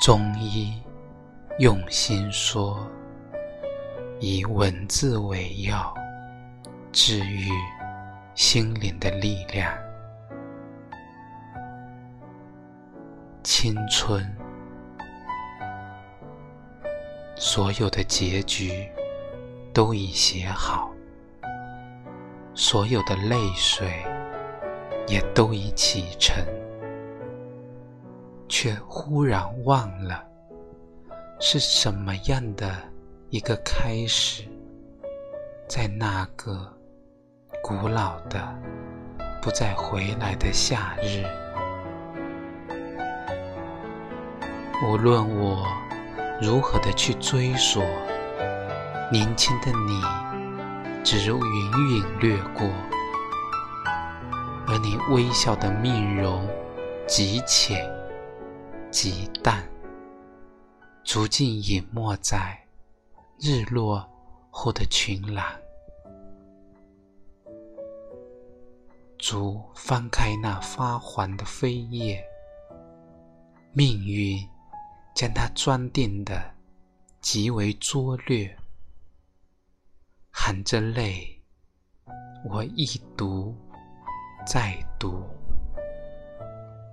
中医用心说，以文字为药，治愈心灵的力量。青春，所有的结局都已写好，所有的泪水也都已启程。却忽然忘了，是什么样的一个开始，在那个古老的、不再回来的夏日。无论我如何的去追索，年轻的你，只如云影掠过，而你微笑的面容极浅。极淡，逐渐隐没在日落后的群岚。竹翻开那发黄的飞叶，命运将它装订的极为拙劣。含着泪，我一读再读。